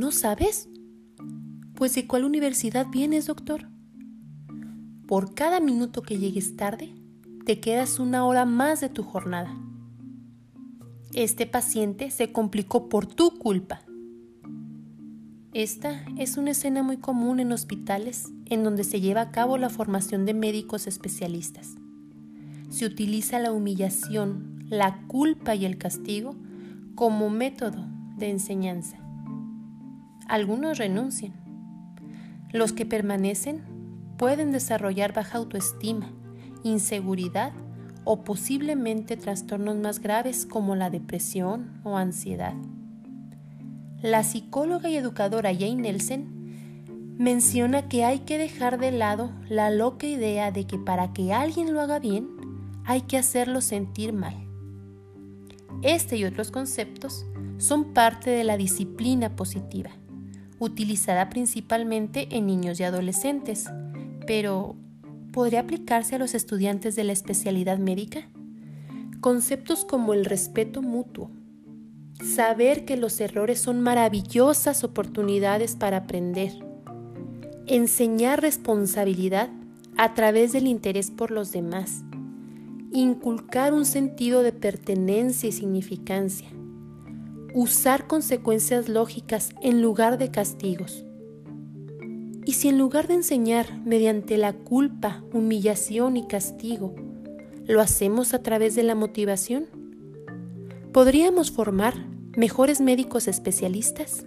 ¿No sabes? Pues ¿de cuál universidad vienes, doctor? Por cada minuto que llegues tarde, te quedas una hora más de tu jornada. Este paciente se complicó por tu culpa. Esta es una escena muy común en hospitales en donde se lleva a cabo la formación de médicos especialistas. Se utiliza la humillación, la culpa y el castigo como método de enseñanza. Algunos renuncian. Los que permanecen pueden desarrollar baja autoestima, inseguridad o posiblemente trastornos más graves como la depresión o ansiedad. La psicóloga y educadora Jane Nelson menciona que hay que dejar de lado la loca idea de que para que alguien lo haga bien hay que hacerlo sentir mal. Este y otros conceptos son parte de la disciplina positiva, utilizada principalmente en niños y adolescentes, pero ¿podría aplicarse a los estudiantes de la especialidad médica? Conceptos como el respeto mutuo, saber que los errores son maravillosas oportunidades para aprender, enseñar responsabilidad a través del interés por los demás, inculcar un sentido de pertenencia y significancia, usar consecuencias lógicas en lugar de castigos. Y si en lugar de enseñar mediante la culpa, humillación y castigo, lo hacemos a través de la motivación, podríamos formar mejores médicos especialistas